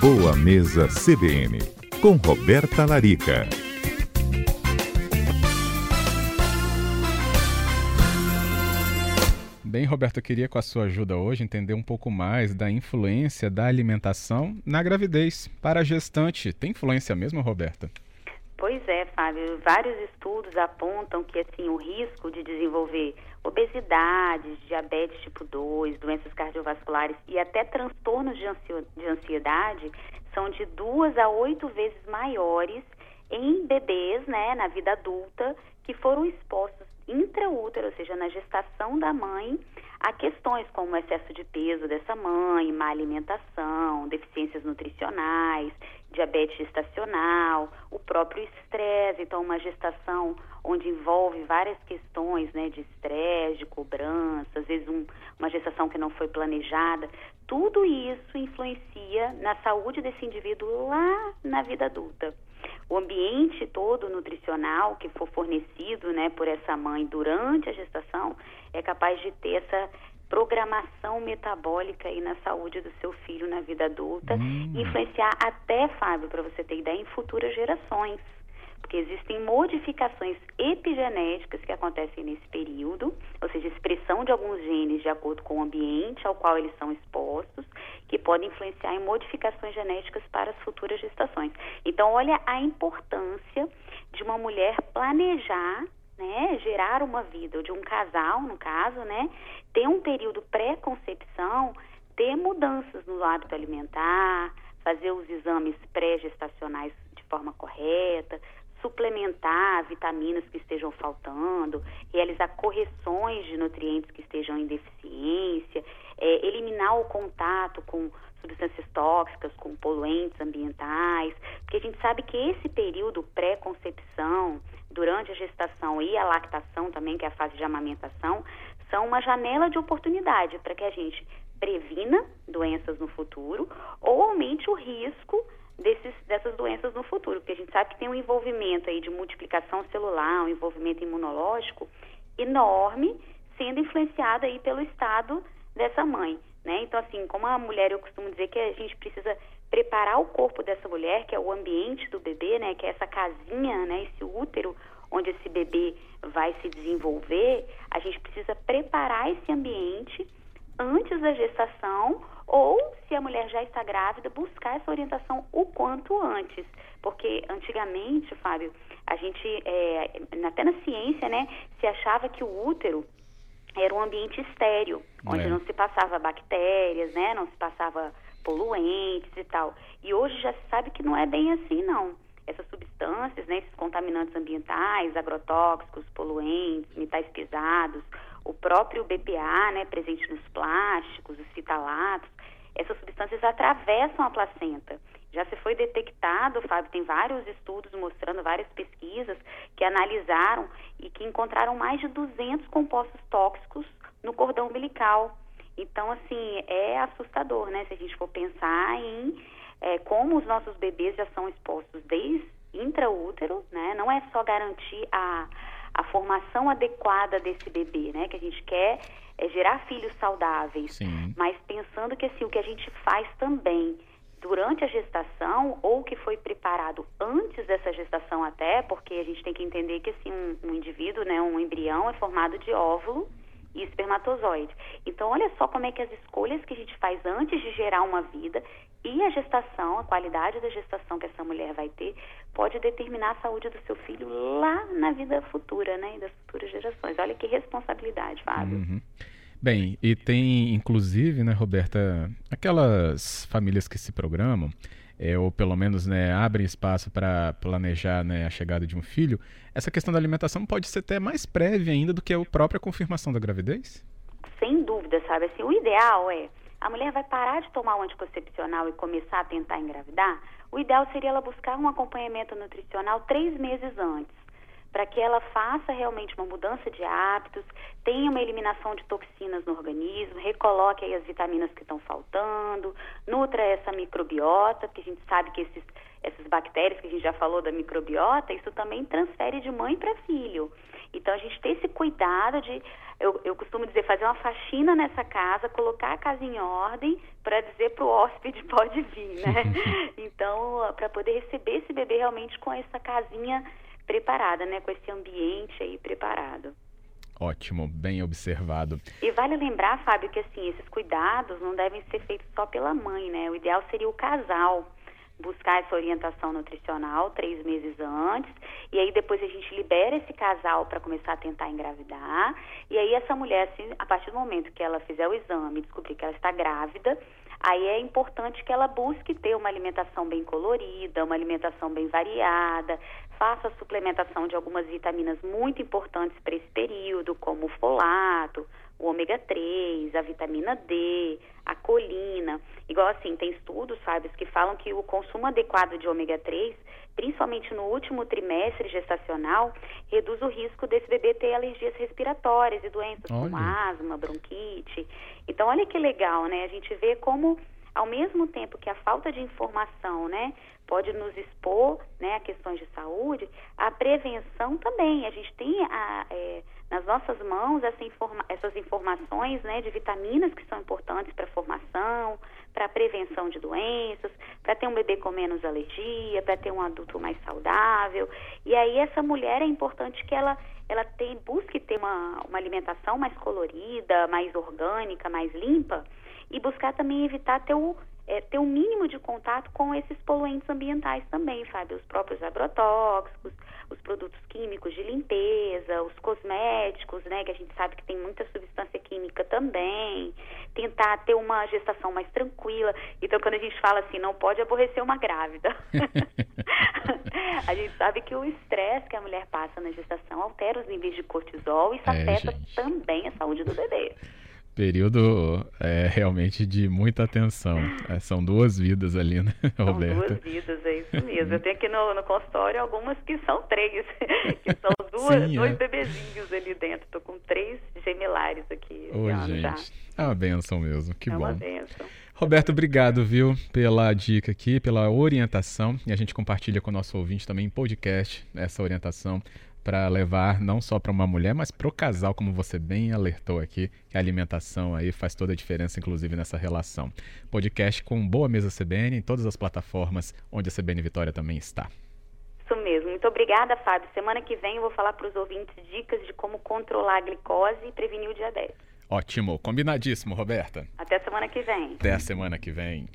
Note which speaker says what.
Speaker 1: Boa Mesa CBN, com Roberta Larica.
Speaker 2: Bem, Roberto, eu queria com a sua ajuda hoje entender um pouco mais da influência da alimentação na gravidez para a gestante. Tem influência mesmo, Roberta?
Speaker 3: Pois é, Fábio. Vários estudos apontam que assim o risco de desenvolver obesidade, diabetes tipo 2, doenças cardiovasculares e até transtornos de ansiedade são de duas a oito vezes maiores em bebês, né, na vida adulta, que foram expostos intraútero, ou seja, na gestação da mãe, a questões como o excesso de peso dessa mãe, má alimentação, deficiências nutricionais, diabetes gestacional, o próprio estresse, então uma gestação onde envolve várias questões, né, de estresse, de cobrança, às vezes um, uma gestação que não foi planejada, tudo isso influencia na saúde desse indivíduo lá na vida adulta o ambiente todo nutricional que for fornecido né, por essa mãe durante a gestação é capaz de ter essa programação metabólica aí na saúde do seu filho na vida adulta, hum. influenciar até, Fábio, para você ter ideia, em futuras gerações porque existem modificações epigenéticas que acontecem nesse período, ou seja, expressão de alguns genes de acordo com o ambiente ao qual eles são expostos, que podem influenciar em modificações genéticas para as futuras gestações. Então, olha a importância de uma mulher planejar né, gerar uma vida, ou de um casal, no caso, né, ter um período pré-concepção, ter mudanças no hábito alimentar, fazer os exames pré-gestacionais de forma correta, suplementar vitaminas que estejam faltando, realizar correções de nutrientes que estejam em deficiência, é, eliminar o contato com substâncias tóxicas, com poluentes ambientais, porque a gente sabe que esse período pré-concepção, durante a gestação e a lactação também, que é a fase de amamentação, são uma janela de oportunidade para que a gente previna doenças no futuro ou aumente o risco desses, dessas doenças no futuro, porque a gente sabe que tem um envolvimento aí de multiplicação celular, um envolvimento imunológico enorme, sendo influenciado aí pelo estado dessa mãe, né? Então, assim, como a mulher, eu costumo dizer que a gente precisa preparar o corpo dessa mulher, que é o ambiente do bebê, né? Que é essa casinha, né? Esse útero onde esse bebê vai se desenvolver, a gente precisa preparar esse ambiente antes da gestação ou, se a mulher já está grávida, buscar essa orientação o quanto antes. Porque antigamente, Fábio, a gente, é, até na ciência, né, se achava que o útero era um ambiente estéreo, onde é. não se passava bactérias, né, não se passava poluentes e tal. E hoje já se sabe que não é bem assim, não. Essas substâncias, né, esses contaminantes ambientais, agrotóxicos, poluentes, metais pesados, próprio BPA, né, presente nos plásticos, os fitalatos, essas substâncias atravessam a placenta. Já se foi detectado, Fábio, tem vários estudos mostrando, várias pesquisas que analisaram e que encontraram mais de 200 compostos tóxicos no cordão umbilical. Então, assim, é assustador, né? Se a gente for pensar em é, como os nossos bebês já são expostos desde intraútero, né? Não é só garantir a, a formação adequada desse bebê, né? Que a gente quer é gerar filhos saudáveis, Sim. mas pensando que assim o que a gente faz também durante a gestação ou que foi preparado antes dessa gestação até, porque a gente tem que entender que assim um, um indivíduo, né, um embrião é formado de óvulo e espermatozoide. Então olha só como é que as escolhas que a gente faz antes de gerar uma vida e a gestação, a qualidade da gestação que essa mulher vai ter, pode determinar a saúde do seu filho lá na vida futura, né? E das futuras gerações. Olha que responsabilidade, Fábio. Uhum.
Speaker 2: Bem, e tem inclusive, né, Roberta, aquelas famílias que se programam, é, ou pelo menos né, abrem espaço para planejar né, a chegada de um filho, essa questão da alimentação pode ser até mais prévia ainda do que a própria confirmação da gravidez?
Speaker 3: Sem dúvida, sabe? Assim, o ideal é a mulher vai parar de tomar o anticoncepcional e começar a tentar engravidar, o ideal seria ela buscar um acompanhamento nutricional três meses antes, para que ela faça realmente uma mudança de hábitos, tenha uma eliminação de toxinas no organismo, recoloque aí as vitaminas que estão faltando, nutra essa microbiota, porque a gente sabe que esses, essas bactérias que a gente já falou da microbiota, isso também transfere de mãe para filho. Então a gente esse cuidado de eu, eu costumo dizer, fazer uma faxina nessa casa, colocar a casa em ordem para dizer para o hóspede pode vir, né? então, para poder receber esse bebê realmente com essa casinha preparada, né? Com esse ambiente aí preparado.
Speaker 2: Ótimo, bem observado.
Speaker 3: E vale lembrar, Fábio, que assim, esses cuidados não devem ser feitos só pela mãe, né? O ideal seria o casal buscar essa orientação nutricional três meses antes, e aí depois a gente libera esse casal para começar a tentar engravidar, e aí essa mulher, assim, a partir do momento que ela fizer o exame descobrir que ela está grávida, aí é importante que ela busque ter uma alimentação bem colorida, uma alimentação bem variada, faça a suplementação de algumas vitaminas muito importantes para esse período, como o folato, o ômega 3, a vitamina D, a colina. Igual assim, tem estudos, sabe, que falam que o consumo adequado de ômega 3, principalmente no último trimestre gestacional, reduz o risco desse bebê ter alergias respiratórias e doenças olha. como asma, bronquite. Então, olha que legal, né? A gente vê como ao mesmo tempo que a falta de informação, né, pode nos expor, né, a questões de saúde, a prevenção também. A gente tem a, é, nas nossas mãos essa informa essas informações, né, de vitaminas que são importantes para a formação, para a prevenção de doenças, para ter um bebê com menos alergia, para ter um adulto mais saudável. E aí essa mulher é importante que ela ela tem, busque ter uma, uma alimentação mais colorida, mais orgânica, mais limpa, e buscar também evitar ter o, é, ter um mínimo de contato com esses poluentes ambientais também, Fábio, os próprios agrotóxicos, os produtos químicos de limpeza, os cosméticos, né, que a gente sabe que tem muita substância química também, tentar ter uma gestação mais tranquila. Então, quando a gente fala assim, não pode aborrecer uma grávida. a gente sabe que o estresse que a mulher passa na gestação altera os níveis de cortisol e isso é, afeta gente. também a saúde do bebê
Speaker 2: período é, realmente de muita atenção. É, são duas vidas ali, né, Roberta?
Speaker 3: São duas vidas, é isso mesmo. Eu tenho aqui no, no consultório algumas que são três, que são duas, Sim, dois é. bebezinhos ali dentro. Estou com três gemelares aqui.
Speaker 2: Ô, gente, já. é uma benção mesmo, que
Speaker 3: é
Speaker 2: bom.
Speaker 3: É uma benção.
Speaker 2: Roberto, obrigado, viu, pela dica aqui, pela orientação. E a gente compartilha com o nosso ouvinte também em podcast essa orientação para levar não só para uma mulher, mas para o casal, como você bem alertou aqui, que a alimentação aí faz toda a diferença, inclusive nessa relação. Podcast com Boa Mesa CBN em todas as plataformas onde a CBN Vitória também está.
Speaker 3: Isso mesmo. Muito obrigada, Fábio. Semana que vem eu vou falar para os ouvintes dicas de como controlar a glicose e prevenir o diabetes.
Speaker 2: Ótimo, combinadíssimo, Roberta.
Speaker 3: Até semana que vem.
Speaker 2: Até a semana que vem.